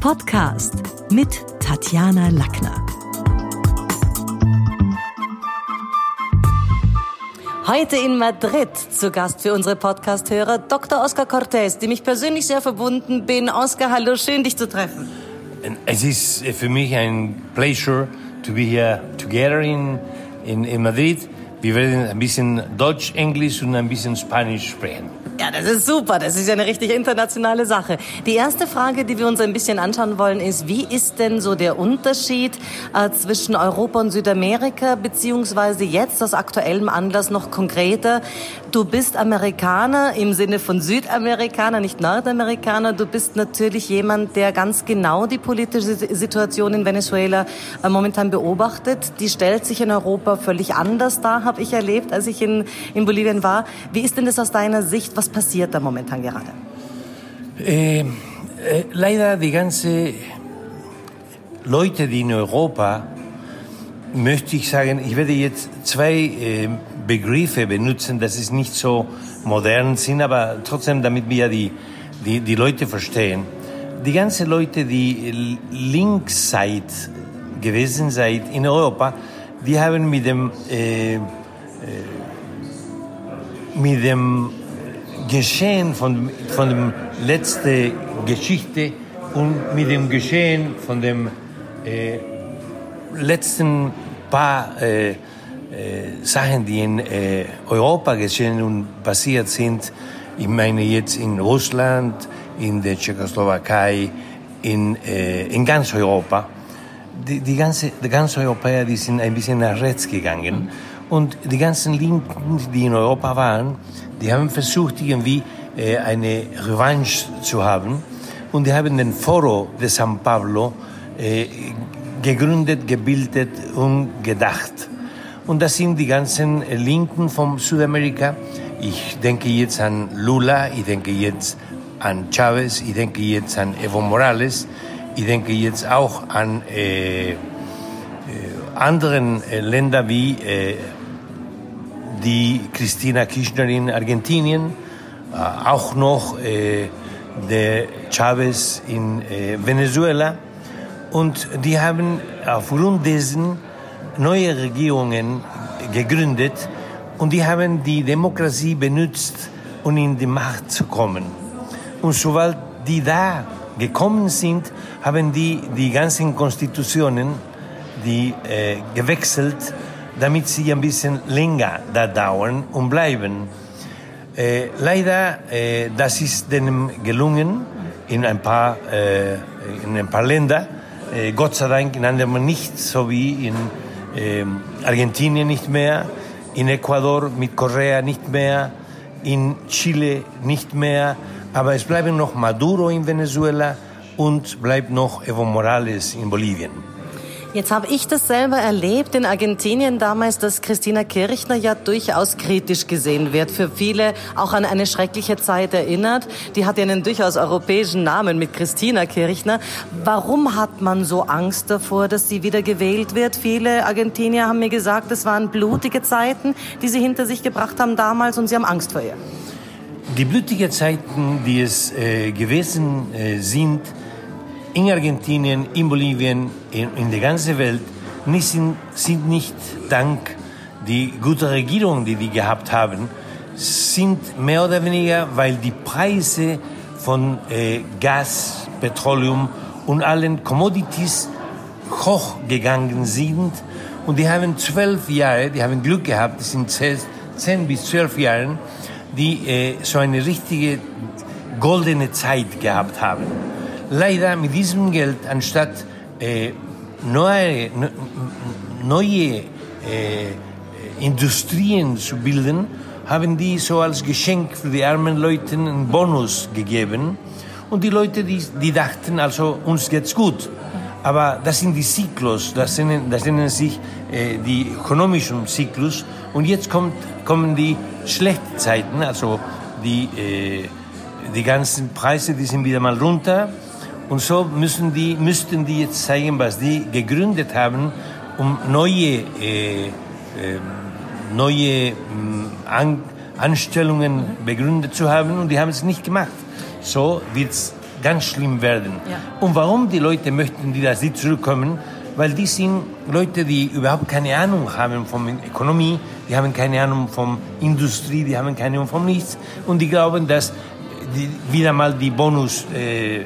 Podcast mit Tatjana Lackner. Heute in Madrid zu Gast für unsere Podcast-Hörer Dr. Oscar Cortés, dem ich persönlich sehr verbunden bin. Oscar, hallo, schön dich zu treffen. Es ist für mich ein Pleasure to be here together in, in, in Madrid. Wir werden ein bisschen Deutsch, Englisch und ein bisschen Spanisch sprechen. Ja, das ist super. Das ist ja eine richtig internationale Sache. Die erste Frage, die wir uns ein bisschen anschauen wollen, ist, wie ist denn so der Unterschied äh, zwischen Europa und Südamerika, beziehungsweise jetzt aus aktuellem Anlass noch konkreter? Du bist Amerikaner im Sinne von Südamerikaner, nicht Nordamerikaner. Du bist natürlich jemand, der ganz genau die politische Situation in Venezuela äh, momentan beobachtet. Die stellt sich in Europa völlig anders dar, habe ich erlebt, als ich in, in Bolivien war. Wie ist denn das aus deiner Sicht? Was passiert da momentan gerade? Äh, äh, leider die ganze Leute, die in Europa, möchte ich sagen, ich werde jetzt zwei äh, Begriffe benutzen, das ist nicht so modern sind, aber trotzdem, damit wir die, die, die Leute verstehen. Die ganze Leute, die links seid gewesen seid in Europa, die haben mit dem, äh, äh, mit dem Geschehen von, von der letzten Geschichte und mit dem Geschehen von dem äh, letzten paar äh, äh, Sachen, die in äh, Europa geschehen und passiert sind, ich meine jetzt in Russland, in der Tschechoslowakei, in, äh, in ganz Europa, die, die, ganze, die ganzen Europäer, die sind ein bisschen nach rechts gegangen. Und die ganzen Linken, die in Europa waren, die haben versucht, irgendwie äh, eine Revanche zu haben. Und die haben den Foro de San Pablo äh, gegründet, gebildet und gedacht. Und das sind die ganzen Linken von Südamerika. Ich denke jetzt an Lula, ich denke jetzt an Chavez, ich denke jetzt an Evo Morales, ich denke jetzt auch an äh, äh, anderen äh, Länder wie äh, die Christina Kirchner in Argentinien, äh, auch noch äh, der Chavez in Venezuela. Und die haben aufgrund dessen neue Regierungen gegründet und die haben die Demokratie benutzt, um in die Macht zu kommen. Und sobald die da gekommen sind, haben die die ganzen Konstitutionen die äh, gewechselt, damit sie ein bisschen länger da dauern und bleiben. Äh, leider, äh, das ist denen gelungen in ein paar, äh, in ein paar Länder. Äh, Gott sei Dank in anderen nicht, so wie in ähm, Argentinien nicht mehr, in Ecuador mit Korea nicht mehr, in Chile nicht mehr, aber es bleiben noch Maduro in Venezuela und bleibt noch Evo Morales in Bolivien. Jetzt habe ich das selber erlebt in Argentinien damals, dass Christina Kirchner ja durchaus kritisch gesehen wird. Für viele auch an eine schreckliche Zeit erinnert. Die hat ja einen durchaus europäischen Namen mit Christina Kirchner. Warum hat man so Angst davor, dass sie wieder gewählt wird? Viele Argentinier haben mir gesagt, es waren blutige Zeiten, die sie hinter sich gebracht haben damals und sie haben Angst vor ihr. Die blutigen Zeiten, die es äh, gewesen äh, sind, in Argentinien, in Bolivien, in, in der ganzen Welt, nicht sind, sind nicht dank die gute Regierung, die die gehabt haben, sind mehr oder weniger, weil die Preise von äh, Gas, Petroleum und allen Commodities hochgegangen sind. Und die haben zwölf Jahre, die haben Glück gehabt, das sind zehn bis zwölf Jahre, die äh, so eine richtige goldene Zeit gehabt haben leider mit diesem Geld, anstatt äh, neue, neue äh, Industrien zu bilden, haben die so als Geschenk für die armen Leute einen Bonus gegeben. Und die Leute, die, die dachten, also uns geht's gut. Aber das sind die Zyklus, das nennen, das nennen sich äh, die ökonomischen Zyklus. Und jetzt kommt, kommen die schlechten Zeiten, also die, äh, die ganzen Preise, die sind wieder mal runter. Und so müssen die, müssten die jetzt zeigen, was die gegründet haben, um neue, äh, äh, neue äh, An Anstellungen begründet zu haben. Und die haben es nicht gemacht. So wird es ganz schlimm werden. Ja. Und warum die Leute möchten, die das nicht zurückkommen? Weil die sind Leute, die überhaupt keine Ahnung haben von Ökonomie, die haben keine Ahnung von Industrie, die haben keine Ahnung von nichts und die glauben, dass die wieder mal die Bonus äh,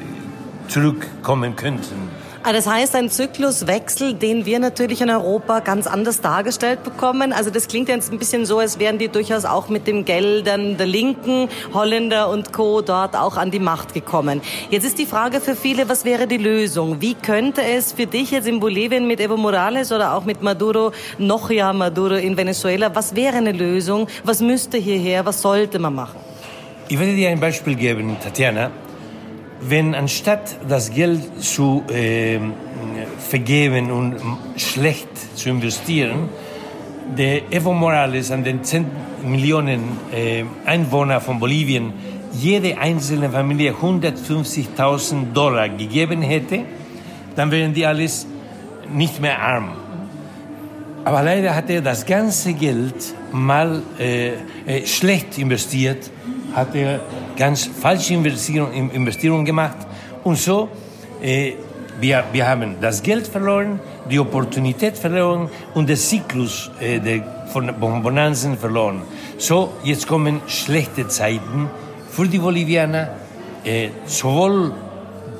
zurückkommen könnten. Ah, das heißt, ein Zykluswechsel, den wir natürlich in Europa ganz anders dargestellt bekommen. Also das klingt jetzt ein bisschen so, als wären die durchaus auch mit den Geldern der Linken, Holländer und Co. dort auch an die Macht gekommen. Jetzt ist die Frage für viele, was wäre die Lösung? Wie könnte es für dich jetzt in Bolivien mit Evo Morales oder auch mit Maduro, noch ja Maduro in Venezuela, was wäre eine Lösung? Was müsste hierher? Was sollte man machen? Ich werde dir ein Beispiel geben, Tatjana wenn anstatt das Geld zu äh, vergeben und schlecht zu investieren, der Evo Morales an den 10 Millionen äh, Einwohner von Bolivien jede einzelne Familie 150.000 Dollar gegeben hätte, dann wären die alles nicht mehr arm. Aber leider hat er das ganze Geld mal äh, äh, schlecht investiert hat er ganz falsche Investierungen Investierung gemacht. Und so, äh, wir, wir haben das Geld verloren, die Opportunität verloren und den Zyklus äh, der, von Bonanzen verloren. So, jetzt kommen schlechte Zeiten für die Bolivianer, äh, sowohl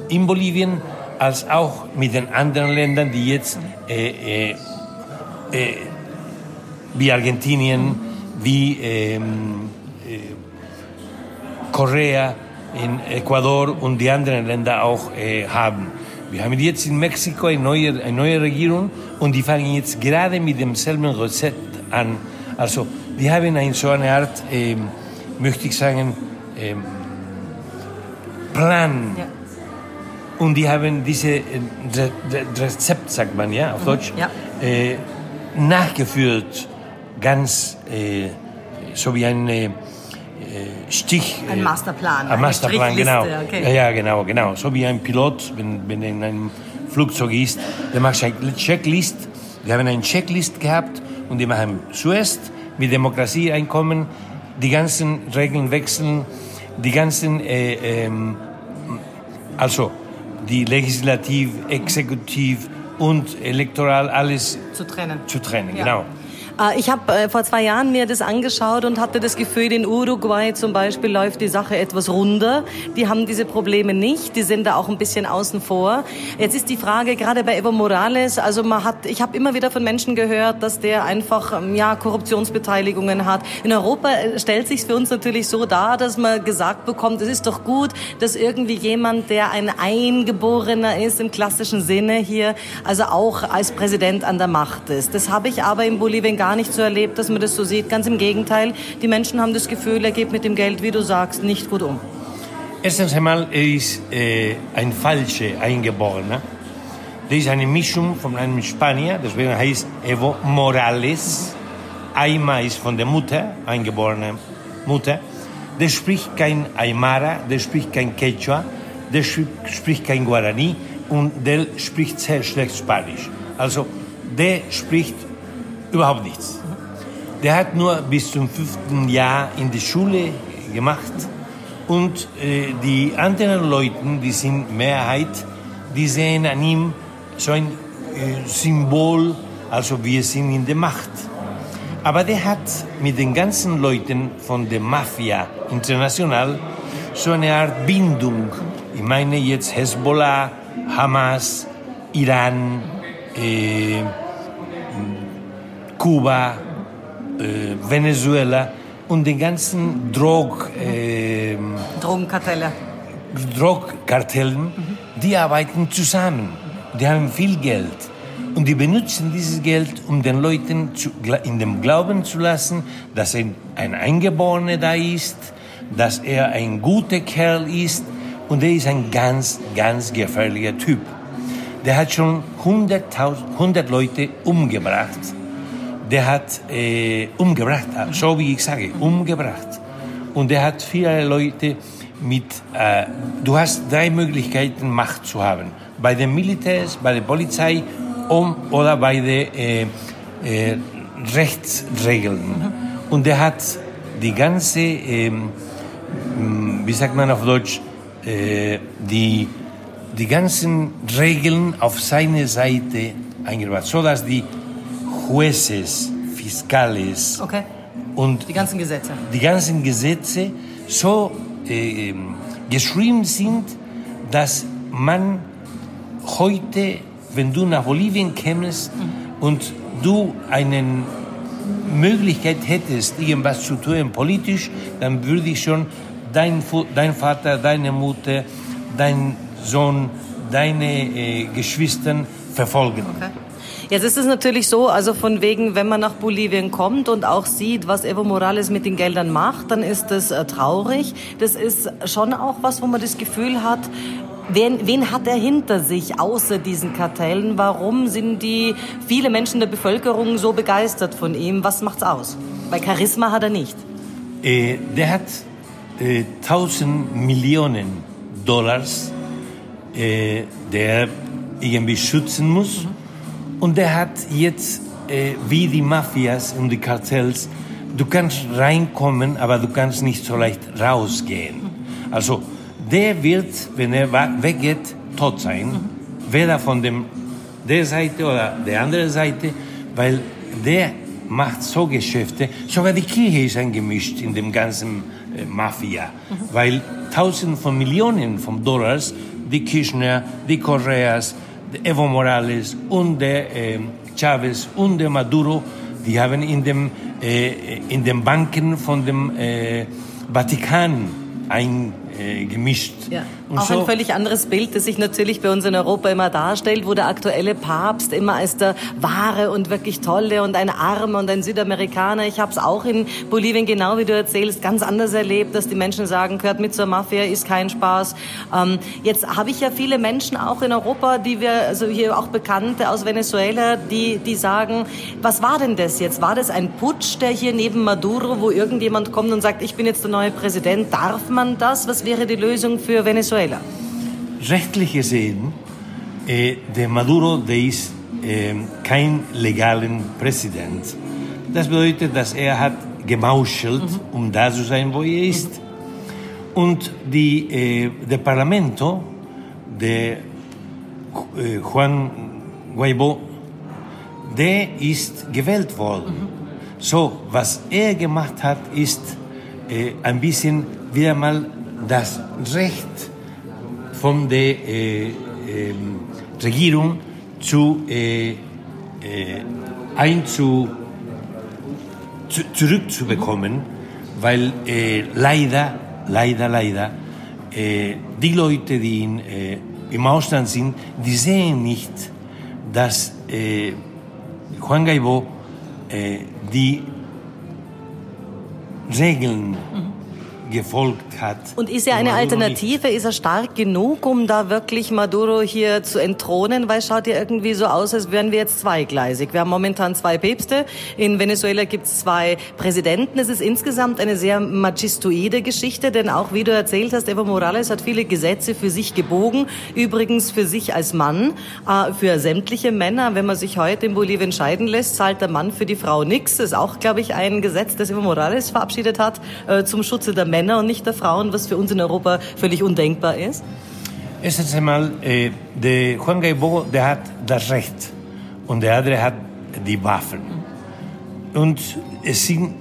in Bolivien als auch mit den anderen Ländern, die jetzt äh, äh, äh wie Argentinien, wie ähm, Korea, in Ecuador und die anderen Länder auch äh, haben. Wir haben jetzt in Mexiko eine neue, eine neue Regierung und die fangen jetzt gerade mit demselben Rezept an. Also die haben eine, so eine Art, äh, möchte ich sagen, äh, Plan. Ja. Und die haben diese äh, Re Re Rezept, sagt man ja auf mhm. Deutsch, ja. Äh, nachgeführt, ganz äh, so wie ein Stich. Ein äh, Masterplan. Ein Masterplan, genau. Okay. Ja, ja, genau, genau. So wie ein Pilot, wenn, wenn er in einem Flugzeug ist, der macht eine Checklist. Wir haben eine Checklist gehabt und die machen zuerst mit Demokratie einkommen, die ganzen Regeln wechseln, die ganzen, äh, ähm, also die Legislativ, Exekutiv und Elektoral alles zu trennen. Zu trennen, ja. genau. Äh, ich habe äh, vor zwei Jahren mir das angeschaut und hatte das Gefühl, in Uruguay zum Beispiel läuft die Sache etwas runder. Die haben diese Probleme nicht, die sind da auch ein bisschen außen vor. Jetzt ist die Frage gerade bei Evo Morales, also man hat, ich habe immer wieder von Menschen gehört, dass der einfach ähm, ja Korruptionsbeteiligungen hat. In Europa äh, stellt sich für uns natürlich so dar, dass man gesagt bekommt, es ist doch gut, dass irgendwie jemand, der ein Eingeborener ist im klassischen Sinne hier, also auch als Präsident an der Macht ist. Das habe ich aber in Bolivien gar nicht so erlebt, dass man das so sieht. Ganz im Gegenteil, die Menschen haben das Gefühl, er geht mit dem Geld, wie du sagst, nicht gut um. Erstens einmal, er ist äh, ein falscher Eingeborener. Der ist eine Mischung von einem Spanier, deswegen heißt Evo Morales. Aima ist von der Mutter, eingeborene Mutter. Der spricht kein Aymara, der spricht kein Quechua, der spricht kein Guarani und der spricht sehr schlecht Spanisch. Also der spricht Überhaupt nichts. Der hat nur bis zum fünften Jahr in die Schule gemacht und äh, die anderen Leute, die sind Mehrheit, die sehen an ihm so ein äh, Symbol, also wir sind in der Macht. Aber der hat mit den ganzen Leuten von der Mafia international so eine Art Bindung. Ich meine jetzt Hezbollah, Hamas, Iran, äh, Kuba, äh, Venezuela und die ganzen Drog, äh, Drogenkartelle. Drogkartellen, mhm. die arbeiten zusammen. Die haben viel Geld. Und die benutzen dieses Geld, um den Leuten zu, in dem Glauben zu lassen, dass ein, ein Eingeborener da ist, dass er ein guter Kerl ist und er ist ein ganz, ganz gefährlicher Typ. Der hat schon 100, 100 Leute umgebracht der hat äh, umgebracht, so wie ich sage, umgebracht. Und der hat viele Leute mit, äh, du hast drei Möglichkeiten, Macht zu haben. Bei den Militärs, bei der Polizei um, oder bei den äh, äh, Rechtsregeln. Und der hat die ganze, ähm, wie sagt man auf Deutsch, äh, die, die ganzen Regeln auf seine Seite eingebracht, so dass die Jueces, Fiscales Okay. und Die ganzen Gesetze. die ganzen Gesetze so äh, geschrieben sind, dass man heute, wenn du nach Bolivien kämst und du eine Möglichkeit hättest, irgendwas zu tun politisch, dann würde ich schon dein, dein Vater, deine Mutter, dein Sohn, deine äh, Geschwister verfolgen. Jetzt ist es natürlich so, also von wegen, wenn man nach Bolivien kommt und auch sieht, was Evo Morales mit den Geldern macht, dann ist das äh, traurig. Das ist schon auch was, wo man das Gefühl hat, wen, wen hat er hinter sich außer diesen Kartellen? Warum sind die viele Menschen der Bevölkerung so begeistert von ihm? Was macht's aus? Weil Charisma hat er nicht. Äh, der hat äh, 1000 Millionen Dollars, äh, der irgendwie schützen muss. Und der hat jetzt, äh, wie die Mafias und die Kartells, du kannst reinkommen, aber du kannst nicht so leicht rausgehen. Also der wird, wenn er weggeht, tot sein. Weder von dem, der Seite oder der anderen Seite, weil der macht so Geschäfte. Sogar die Kirche ist eingemischt in dem ganzen äh, Mafia, weil Tausende von Millionen von Dollars die Kirchner, die Correas, der Evo Morales und der äh, Chavez und der Maduro, die haben in dem äh, in den Banken von dem äh, Vatikan eingemischt. Ja. Auch ein völlig anderes Bild, das sich natürlich bei uns in Europa immer darstellt, wo der aktuelle Papst immer als der wahre und wirklich tolle und ein Armer und ein Südamerikaner. Ich habe es auch in Bolivien, genau wie du erzählst, ganz anders erlebt, dass die Menschen sagen, gehört mit zur Mafia, ist kein Spaß. Ähm, jetzt habe ich ja viele Menschen auch in Europa, die wir, also hier auch Bekannte aus Venezuela, die, die sagen, was war denn das jetzt? War das ein Putsch, der hier neben Maduro, wo irgendjemand kommt und sagt, ich bin jetzt der neue Präsident, darf man das? Was wäre die Lösung für Venezuela? Rechtlich gesehen, äh, der Maduro, der ist äh, kein legalen Präsident. Das bedeutet, dass er hat gemauschelt, um da zu sein, wo er ist. Und die, äh, der Parlamento, der äh, Juan Guaidó, der ist gewählt worden. So, was er gemacht hat, ist äh, ein bisschen wieder mal das Recht von der äh, ähm, Regierung zu, äh, äh, einzu, zu, zurückzubekommen, weil äh, leider, leider, leider, äh, die Leute, die in, äh, im Ausland sind, die sehen nicht, dass äh, Juan äh, die Regeln gefolgt hat. Und ist er eine. Alternative? Ist er stark genug, um da wirklich Maduro hier zu entthronen? Weil es schaut ja irgendwie so aus, als wären wir jetzt zweigleisig. Wir haben momentan zwei Päpste. In Venezuela gibt es zwei Präsidenten. Es ist insgesamt eine sehr machistoide Geschichte, denn auch wie du erzählt hast, Evo Morales hat viele Gesetze für sich gebogen. Übrigens für sich als Mann, äh, für sämtliche Männer. Wenn man sich heute in Bolivien scheiden lässt, zahlt der Mann für die Frau nichts. Das ist auch, glaube ich, ein Gesetz, das Evo Morales verabschiedet hat, äh, zum Schutze der Männer und nicht der Frauen, was für uns in Europa völlig undenkbar ist. Erstens einmal, äh, der Juan Guaidó, der hat das Recht und der andere hat die Waffen. Und es sind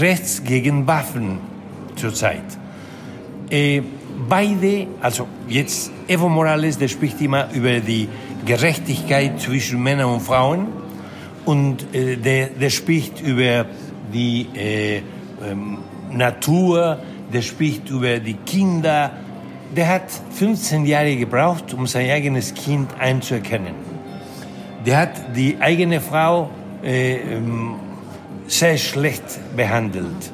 Rechts gegen Waffen zurzeit. Äh, beide, also jetzt Evo Morales, der spricht immer über die Gerechtigkeit zwischen Männern und Frauen und äh, der, der spricht über die äh, ähm, Natur, der spricht über die Kinder. Der hat 15 Jahre gebraucht, um sein eigenes Kind einzuerkennen. Der hat die eigene Frau äh, ähm, sehr schlecht behandelt.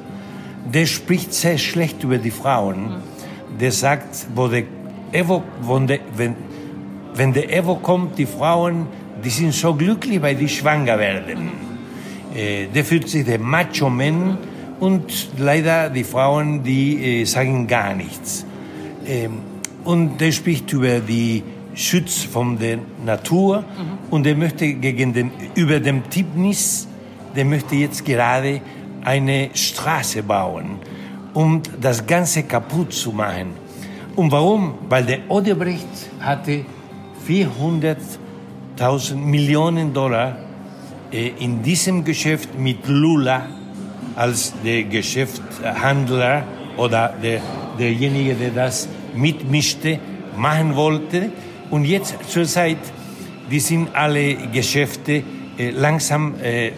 Der spricht sehr schlecht über die Frauen. Der sagt, wo der Evo, der, wenn, wenn der Evo kommt, die Frauen, die sind so glücklich, weil die schwanger werden. Äh, der fühlt sich der Macho-Man und leider die Frauen, die äh, sagen gar nichts. Ähm, und der spricht über die Schutz von der Natur und er möchte gegen den, über dem Tipnis, der möchte jetzt gerade eine Straße bauen, um das Ganze kaputt zu machen. Und warum? Weil der Odebrecht hatte 400.000 Millionen Dollar äh, in diesem Geschäft mit Lula als der Geschäftshandler oder der, derjenige, der das mitmischte, machen wollte. Und jetzt zur Zeit, die sind alle Geschäfte äh, langsam äh, äh,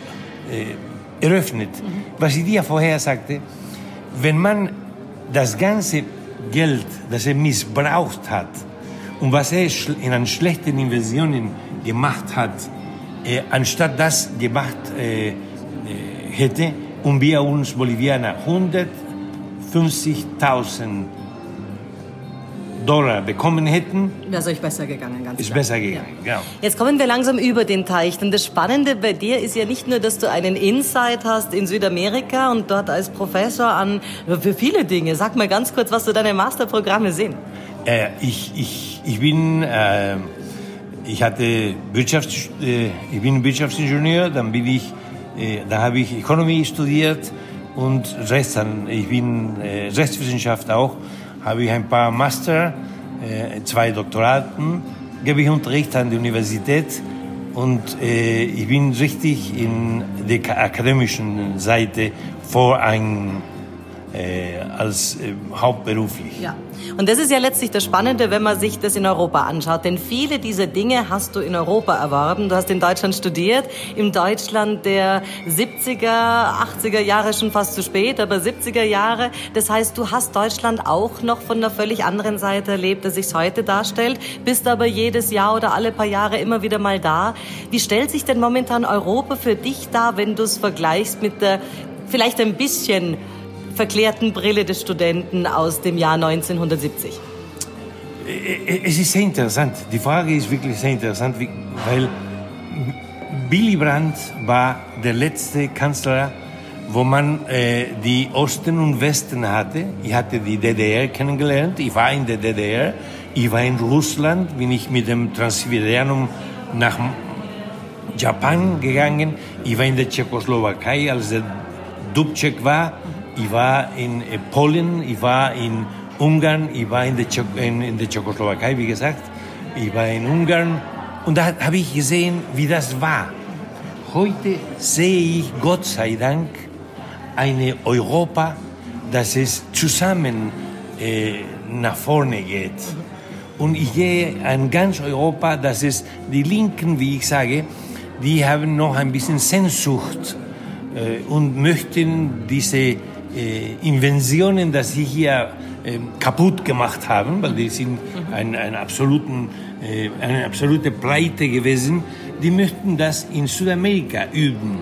eröffnet. Mhm. Was ich dir vorher sagte, wenn man das ganze Geld, das er missbraucht hat und was er in an schlechten Inversionen gemacht hat, äh, anstatt das gemacht äh, äh hätte, und wir uns Bolivianer 150.000 Dollar bekommen hätten, wäre es euch besser gegangen. Ganz ist klar. besser gegangen, ja. genau. Jetzt kommen wir langsam über den Teich. Denn das Spannende bei dir ist ja nicht nur, dass du einen Insight hast in Südamerika und dort als Professor an für viele Dinge. Sag mal ganz kurz, was so deine Masterprogramme sind. Äh, ich, ich, ich bin äh, ich hatte Wirtschafts, äh, ich bin Wirtschaftsingenieur, dann bin ich, da habe ich Economy studiert und Rechts, ich bin äh, Rechtswissenschaft auch habe ich ein paar Master, äh, zwei Doktoraten, gebe ich Unterricht an der Universität und äh, ich bin richtig in der akademischen Seite vor äh, als äh, hauptberuflich. Ja. Und das ist ja letztlich das Spannende, wenn man sich das in Europa anschaut. Denn viele dieser Dinge hast du in Europa erworben. Du hast in Deutschland studiert, in Deutschland der 70er, 80er Jahre schon fast zu spät, aber 70er Jahre. Das heißt, du hast Deutschland auch noch von einer völlig anderen Seite erlebt, als sich heute darstellt, bist aber jedes Jahr oder alle paar Jahre immer wieder mal da. Wie stellt sich denn momentan Europa für dich dar, wenn du es vergleichst mit der vielleicht ein bisschen verklärten Brille des Studenten aus dem Jahr 1970? Es ist sehr interessant. Die Frage ist wirklich sehr interessant, weil Willy Brandt war der letzte Kanzler, wo man äh, die Osten und Westen hatte. Ich hatte die DDR kennengelernt, ich war in der DDR, ich war in Russland, bin ich mit dem Transiberianum nach Japan gegangen, ich war in der Tschechoslowakei, als der Dubček war ich war in äh, Polen, ich war in Ungarn, ich war in der, Tschech in, in der Tschechoslowakei, wie gesagt, ich war in Ungarn und da habe ich gesehen, wie das war. Heute sehe ich, Gott sei Dank, eine Europa, das es zusammen äh, nach vorne geht. Und ich gehe an ganz Europa, dass es die Linken, wie ich sage, die haben noch ein bisschen Sehnsucht äh, und möchten diese äh, Inventionen, dass sie hier äh, kaputt gemacht haben, weil die sind ein, ein absoluten, äh, eine absolute Pleite gewesen. Die möchten das in Südamerika üben,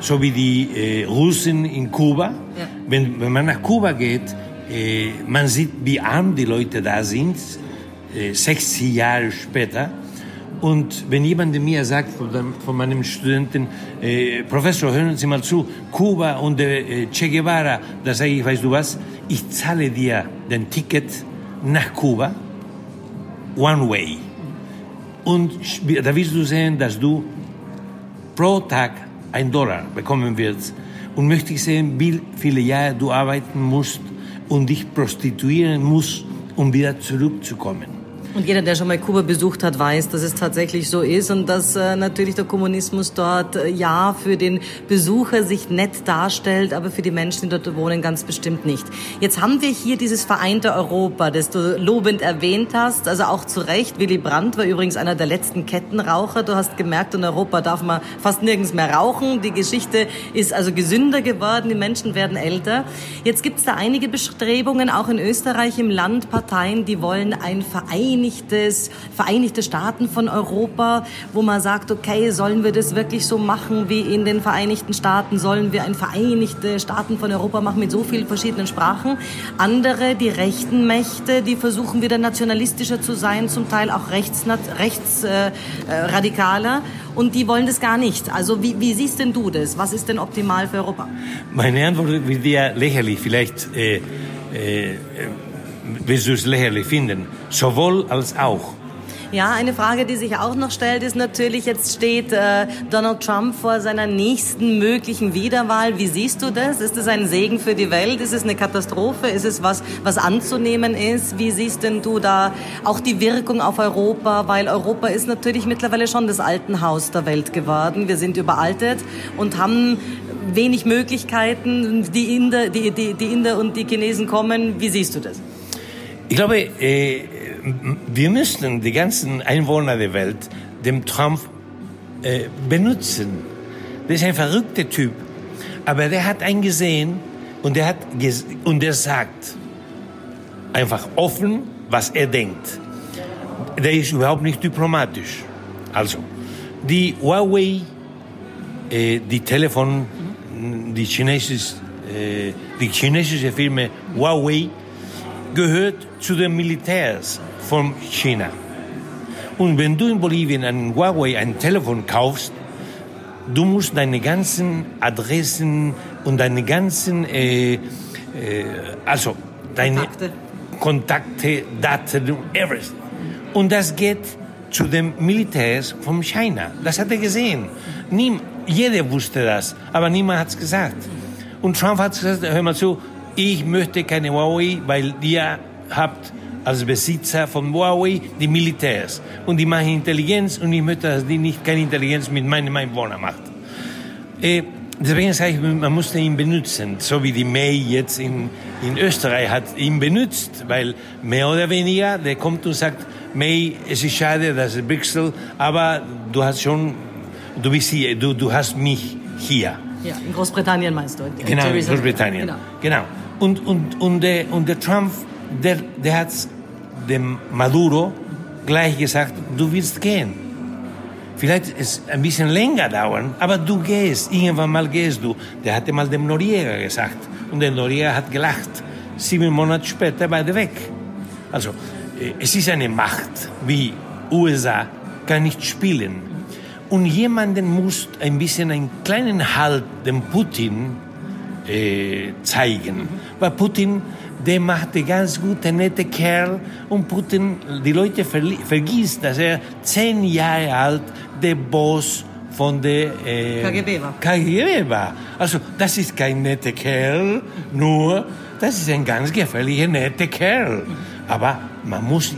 so wie die äh, Russen in Kuba. Ja. Wenn, wenn man nach Kuba geht, äh, man sieht, wie arm die Leute da sind, 60 äh, Jahre später. Und wenn jemand mir sagt, von, meinem Studenten, äh, Professor, hören Sie mal zu, Kuba und äh, Che Guevara, da sage ich, weißt du was, ich zahle dir den Ticket nach Kuba, one way. Und da wirst du sehen, dass du pro Tag ein Dollar bekommen wirst. Und möchte ich sehen, wie viele Jahre du arbeiten musst und dich prostituieren musst, um wieder zurückzukommen. Und jeder, der schon mal Kuba besucht hat, weiß, dass es tatsächlich so ist und dass äh, natürlich der Kommunismus dort äh, ja für den Besucher sich nett darstellt, aber für die Menschen, die dort wohnen, ganz bestimmt nicht. Jetzt haben wir hier dieses vereinte Europa, das du lobend erwähnt hast, also auch zu Recht. Willy Brandt war übrigens einer der letzten Kettenraucher. Du hast gemerkt, in Europa darf man fast nirgends mehr rauchen. Die Geschichte ist also gesünder geworden, die Menschen werden älter. Jetzt gibt es da einige Bestrebungen, auch in Österreich im Land, Parteien, die wollen ein Verein vereinigtes, Vereinigte Staaten von Europa, wo man sagt, okay, sollen wir das wirklich so machen wie in den Vereinigten Staaten? Sollen wir ein Vereinigte Staaten von Europa machen mit so vielen verschiedenen Sprachen? Andere, die rechten Mächte, die versuchen wieder nationalistischer zu sein, zum Teil auch rechtsradikaler. Rechts, äh, äh, und die wollen das gar nicht. Also wie, wie siehst denn du das? Was ist denn optimal für Europa? Meine Antwort wird ja lächerlich. Vielleicht äh, äh, wirst du es lächerlich finden. Sowohl als auch. Ja, eine Frage, die sich auch noch stellt, ist natürlich, jetzt steht äh, Donald Trump vor seiner nächsten möglichen Wiederwahl. Wie siehst du das? Ist es ein Segen für die Welt? Ist es eine Katastrophe? Ist es was, was anzunehmen ist? Wie siehst denn du da auch die Wirkung auf Europa? Weil Europa ist natürlich mittlerweile schon das Altenhaus der Welt geworden. Wir sind überaltet und haben wenig Möglichkeiten. Die Inder, die, die, die Inder und die Chinesen kommen. Wie siehst du das? Ich glaube, äh, wir müssen die ganzen Einwohner der Welt dem Trump äh, benutzen. Das ist ein verrückter Typ. Aber der hat eingesehen und der hat und der sagt einfach offen, was er denkt. Der ist überhaupt nicht diplomatisch. Also, die Huawei, äh, die Telefon, die chinesische, äh, die chinesische Firma Huawei gehört zu den Militärs von China. Und wenn du in Bolivien ein Huawei ein Telefon kaufst, du musst deine ganzen Adressen und deine ganzen, äh, äh, also deine Kontakte. Kontakte, Daten, everything. Und das geht zu den Militärs von China. Das hat er gesehen. Nie, jeder wusste das, aber niemand hat es gesagt. Und Trump hat gesagt, hör mal zu, ich möchte keine Huawei, weil ihr habt als Besitzer von Huawei die Militärs und die machen Intelligenz und ich möchte, dass die nicht keine Intelligenz mit meinen Einwohnern macht. Äh, deswegen sage ich, man muss ihn benutzen, so wie die May jetzt in, in Österreich hat ihn benutzt, weil mehr oder weniger, der kommt und sagt, May, es ist schade, dass es Brixel, aber du hast schon, du bist hier, du, du hast mich hier. Ja, in Großbritannien meinst du? Genau, in Großbritannien. Genau. genau. Und, und, und, der, und der Trump, der, der hat dem Maduro gleich gesagt, du willst gehen. Vielleicht ist es ein bisschen länger dauern, aber du gehst, irgendwann mal gehst du. Der hatte mal dem Noriega gesagt und der Noriega hat gelacht. Sieben Monate später der weg. Also, äh, es ist eine Macht wie USA, kann nicht spielen. Und jemanden muss ein bisschen einen kleinen Halt dem Putin äh, zeigen. Weil Putin der machte ganz gut, der nette Kerl. Und Putin, die Leute vergisst, dass er zehn Jahre alt der Boss von der äh, KGB war. KGB war. Also das ist kein netter Kerl, nur das ist ein ganz gefährlicher netter Kerl. Aber man muss,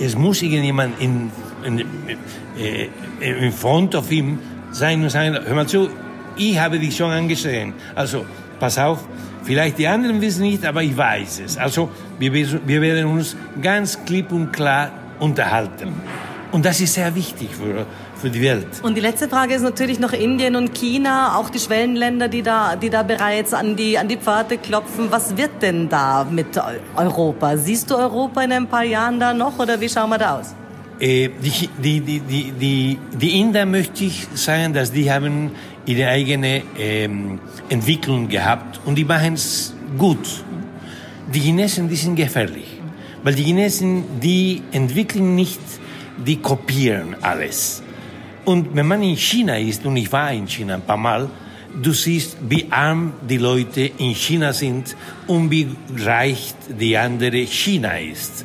es muss irgendjemand in, in, äh, in front of ihm sein und sagen, hör mal zu, ich habe dich schon angesehen. Also pass auf, Vielleicht die anderen wissen nicht, aber ich weiß es. Also wir, wir werden uns ganz klipp und klar unterhalten. Und das ist sehr wichtig für, für die Welt. Und die letzte Frage ist natürlich noch Indien und China, auch die Schwellenländer, die da, die da bereits an die, an die Pforte klopfen. Was wird denn da mit Europa? Siehst du Europa in ein paar Jahren da noch oder wie schauen wir da aus? Äh, die, die, die, die, die Inder möchte ich sagen, dass die haben ihre eigene ähm, Entwicklung gehabt und die machen es gut. Die Chinesen, die sind gefährlich, weil die Chinesen, die entwickeln nicht, die kopieren alles. Und wenn man in China ist, und ich war in China ein paar Mal, du siehst, wie arm die Leute in China sind und wie reich die andere China ist.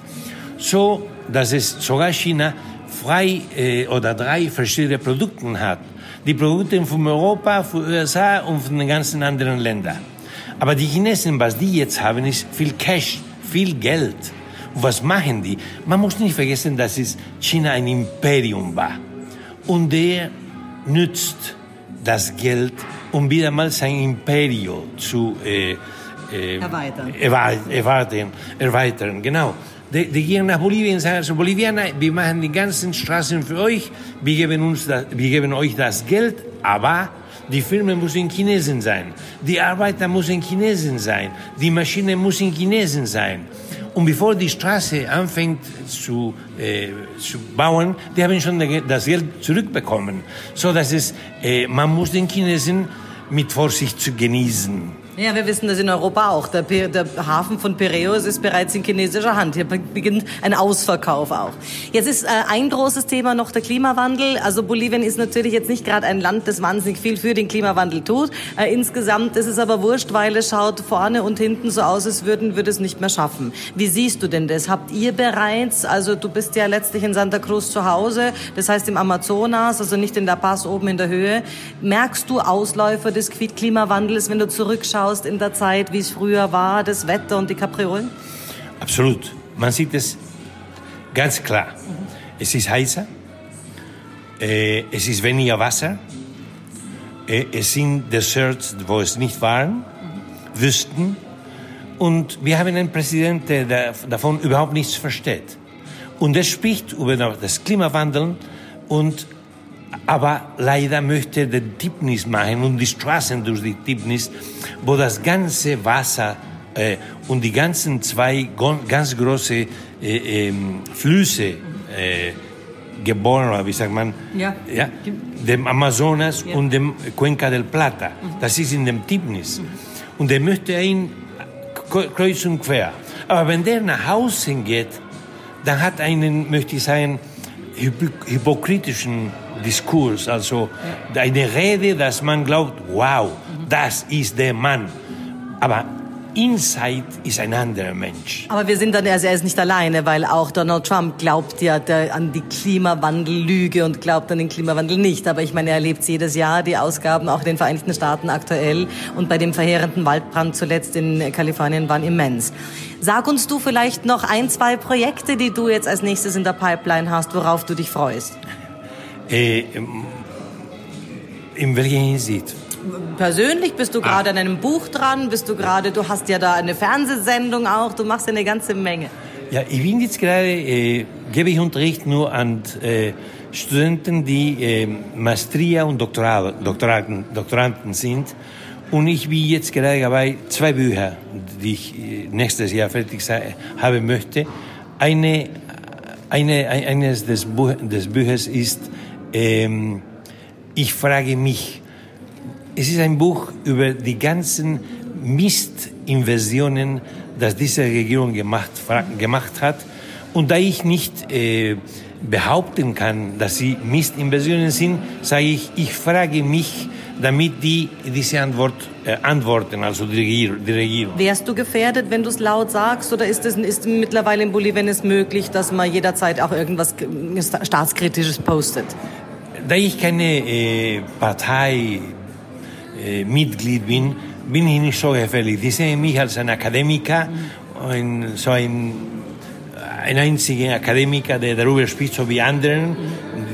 So dass es sogar China zwei äh, oder drei verschiedene Produkte hat. Die Produkte von Europa, von USA und von den ganzen anderen Ländern. Aber die Chinesen, was die jetzt haben, ist viel Cash, viel Geld. Und was machen die? Man muss nicht vergessen, dass es China ein Imperium war. Und der nützt das Geld, um wieder mal sein Imperium zu äh, äh, erweitern. erweitern. Erweitern, genau. Die, die gehen nach Bolivien sagen, also Bolivianer, wir machen die ganzen Straßen für euch, wir geben, uns das, wir geben euch das Geld, aber die Firmen müssen Chinesen sein, die Arbeiter müssen Chinesen sein, die Maschine muss in Chinesen sein. Und bevor die Straße anfängt zu, äh, zu bauen, die haben schon das Geld zurückbekommen. So dass es, äh, man muss den Chinesen mit Vorsicht zu genießen. Ja, wir wissen das in Europa auch. Der, der, Hafen von Piräus ist bereits in chinesischer Hand. Hier beginnt ein Ausverkauf auch. Jetzt ist äh, ein großes Thema noch der Klimawandel. Also Bolivien ist natürlich jetzt nicht gerade ein Land, das wahnsinnig viel für den Klimawandel tut. Äh, insgesamt ist es aber wurscht, weil es schaut vorne und hinten so aus, als würden wir es nicht mehr schaffen. Wie siehst du denn das? Habt ihr bereits, also du bist ja letztlich in Santa Cruz zu Hause, das heißt im Amazonas, also nicht in La Paz oben in der Höhe. Merkst du Ausläufer des Klimawandels, wenn du zurückschaust? Schaust in der Zeit, wie es früher war, das Wetter und die Kapriolen? Absolut. Man sieht es ganz klar. Mhm. Es ist heißer, äh, es ist weniger Wasser, äh, es sind Deserts, wo es nicht waren, mhm. Wüsten. Und wir haben einen Präsidenten, der davon überhaupt nichts versteht. Und er spricht über das Klimawandel und aber leider möchte der Tipnis machen und die Straßen durch die Tipnis, wo das ganze Wasser äh, und die ganzen zwei ganz große äh, äh, Flüsse äh, geboren, wie sagt man, ja. Ja, dem Amazonas ja. und dem Cuenca del Plata. Mhm. Das ist in dem Tipnis. Mhm. Und er möchte ihn kreuz und quer. Aber wenn der nach Hause geht, dann hat einen, möchte ich sagen, hypokritischen Diskurs, also eine Rede, dass man glaubt, wow, das ist der Mann. Aber Inside ist ein anderer Mensch. Aber wir sind dann, also er ist nicht alleine, weil auch Donald Trump glaubt ja an die Klimawandellüge und glaubt an den Klimawandel nicht. Aber ich meine, er erlebt jedes Jahr die Ausgaben auch in den Vereinigten Staaten aktuell und bei dem verheerenden Waldbrand zuletzt in Kalifornien waren immens. Sag uns du vielleicht noch ein, zwei Projekte, die du jetzt als nächstes in der Pipeline hast, worauf du dich freust. Äh, in welcher Hinsicht? Persönlich bist du gerade ah. an einem Buch dran, bist du gerade, du hast ja da eine Fernsehsendung auch, du machst ja eine ganze Menge. Ja, ich bin jetzt gerade, äh, gebe ich Unterricht nur an äh, Studenten, die äh, Maestria und Doktorat, Doktoraten, Doktoranden sind. Und ich bin jetzt gerade dabei, zwei Bücher, die ich äh, nächstes Jahr fertig haben möchte. Eine, eine, eines des, Buch, des Büchers ist ähm, Ich frage mich, es ist ein Buch über die ganzen Mistinversionen, das diese Regierung gemacht, gemacht hat. Und da ich nicht äh, behaupten kann, dass sie Mistinversionen sind, sage ich, ich frage mich, damit die diese Antwort äh, antworten, also die Regierung, die Regierung. Wärst du gefährdet, wenn du es laut sagst, oder ist es ist mittlerweile in Bolivien es möglich, dass man jederzeit auch irgendwas staatskritisches postet? Da ich keine äh, Partei äh, bin, bin ich nicht so gefährlich. Ich sehe mich als ein Akademiker, ein, so ein, ein einziger Akademiker, der darüber spricht, so wie anderen.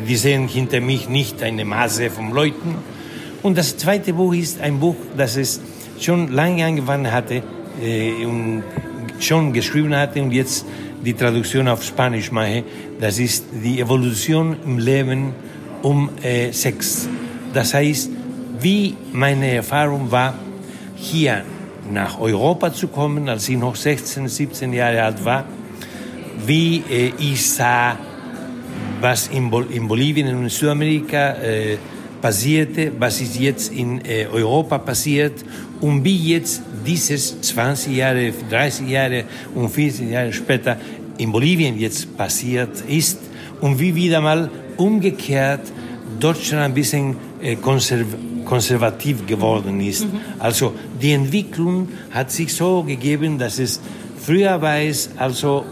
Die sehen hinter mich nicht eine Masse von Leuten. Und das zweite Buch ist ein Buch, das es schon lange angefangen hatte äh, und schon geschrieben hatte und jetzt die Traduktion auf Spanisch mache. Das ist die Evolution im Leben um äh, Sex. Das heißt, wie meine Erfahrung war, hier nach Europa zu kommen, als ich noch 16, 17 Jahre alt war, wie äh, ich sah, was in, Bol in Bolivien und in Südamerika äh, passierte, was ist jetzt in äh, Europa passiert und wie jetzt dieses 20 Jahre, 30 Jahre und 40 Jahre später in Bolivien jetzt passiert ist und wie wieder mal umgekehrt Deutschland ein bisschen äh, konserv konservativ geworden ist. Mhm. Also die Entwicklung hat sich so gegeben, dass es früher war es also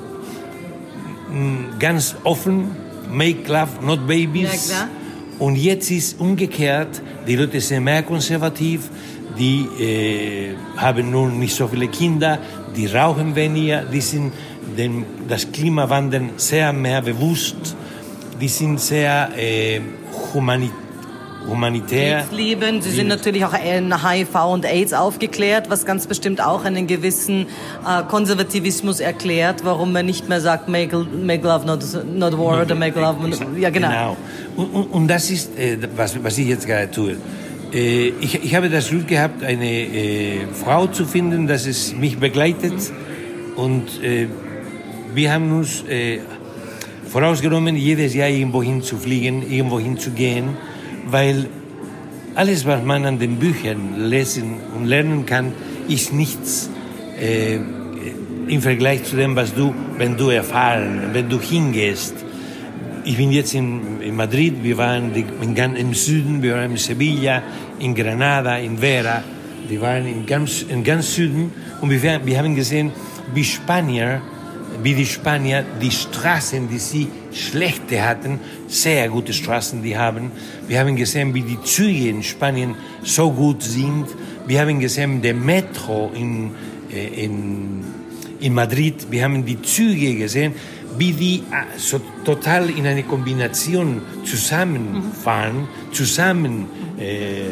ganz offen, make love, not babies. Ja, Und jetzt ist umgekehrt, die Leute sind mehr konservativ, die äh, haben nun nicht so viele Kinder, die rauchen weniger, die sind dem, das Klimawandel sehr mehr bewusst, die sind sehr äh, humanitär humanitär. Lieben. Sie sind natürlich auch in HIV und AIDS aufgeklärt, was ganz bestimmt auch einen gewissen äh, Konservativismus erklärt, warum man nicht mehr sagt, make, make love not, not war oder make love. Ja, genau. genau. Und, und, das ist, äh, was, was ich jetzt gerade tue. Äh, ich, ich habe das Glück gehabt, eine äh, Frau zu finden, dass es mich begleitet. Und äh, wir haben uns vorausgenommen, jedes Jahr irgendwo hinzufliegen, irgendwo hinzugehen weil alles, was man an den Büchern lesen und lernen kann, ist nichts äh, im Vergleich zu dem, was du, wenn du erfahren, wenn du hingehst. Ich bin jetzt in, in Madrid, wir waren in, im Süden, wir waren in Sevilla, in Granada, in Vera, wir waren in ganz, in ganz Süden und wir, wir haben gesehen, wie Spanier, wie die Spanier die Straßen, die sie schlechte hatten, sehr gute Straßen die haben. Wir haben gesehen, wie die Züge in Spanien so gut sind. Wir haben gesehen, der Metro in, äh, in, in Madrid, wir haben die Züge gesehen, wie die äh, so total in eine Kombination zusammenfahren, zusammen äh,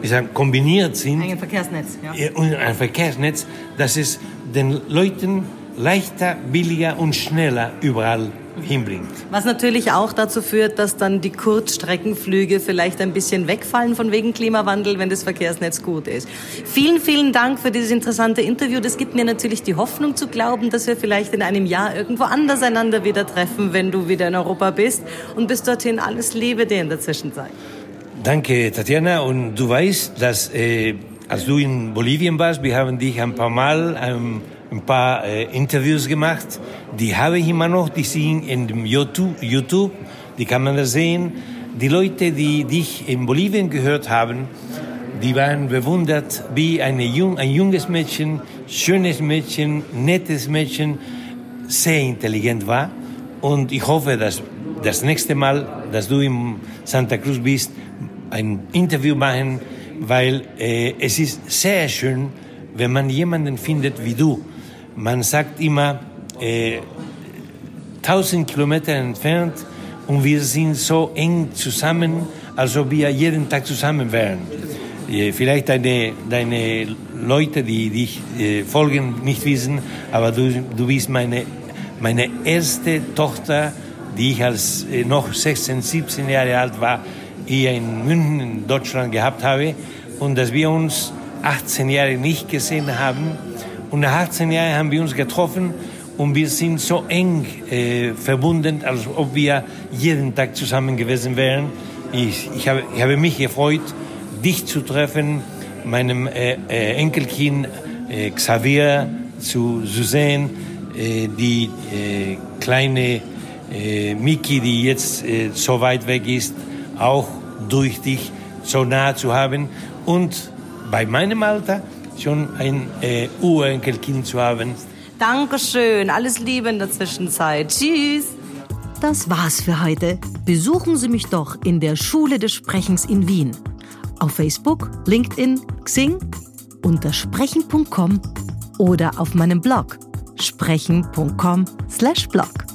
wie sagen, kombiniert sind. Ein Verkehrsnetz, ja. Und ein Verkehrsnetz, das es den Leuten leichter, billiger und schneller überall hinbringt. Was natürlich auch dazu führt, dass dann die Kurzstreckenflüge vielleicht ein bisschen wegfallen von wegen Klimawandel, wenn das Verkehrsnetz gut ist. Vielen, vielen Dank für dieses interessante Interview. Das gibt mir natürlich die Hoffnung zu glauben, dass wir vielleicht in einem Jahr irgendwo anders einander wieder treffen, wenn du wieder in Europa bist. Und bis dorthin alles Liebe dir in der Zwischenzeit. Danke, Tatjana. Und du weißt, dass äh, als du in Bolivien warst, wir haben dich ein paar Mal ähm, ein paar äh, Interviews gemacht. Die habe ich immer noch, die sind in YouTube, die kann man da sehen. Die Leute, die dich in Bolivien gehört haben, die waren bewundert, wie eine jung, ein junges Mädchen, schönes Mädchen, nettes Mädchen, sehr intelligent war. Und ich hoffe, dass das nächste Mal, dass du in Santa Cruz bist, ein Interview machen, weil äh, es ist sehr schön, wenn man jemanden findet wie du, man sagt immer, äh, 1000 Kilometer entfernt und wir sind so eng zusammen, als ob wir jeden Tag zusammen wären. Äh, vielleicht deine, deine Leute, die dich äh, folgen, nicht wissen, aber du, du bist meine, meine erste Tochter, die ich als äh, noch 16, 17 Jahre alt war, hier in München, in Deutschland gehabt habe und dass wir uns 18 Jahre nicht gesehen haben und nach 18 Jahren haben wir uns getroffen und wir sind so eng äh, verbunden, als ob wir jeden Tag zusammen gewesen wären. Ich, ich, habe, ich habe mich gefreut, dich zu treffen, meinem äh, äh, Enkelkind äh, Xavier zu, zu sehen, äh, die äh, kleine Miki, die jetzt so weit weg ist, auch durch dich so nah zu haben und bei meinem Alter schon ein äh, Urenkelkind zu haben. Dankeschön, alles Liebe in der Zwischenzeit. Tschüss. Das war's für heute. Besuchen Sie mich doch in der Schule des Sprechens in Wien. Auf Facebook, LinkedIn, Xing, unter sprechen.com oder auf meinem Blog sprechen.com/blog.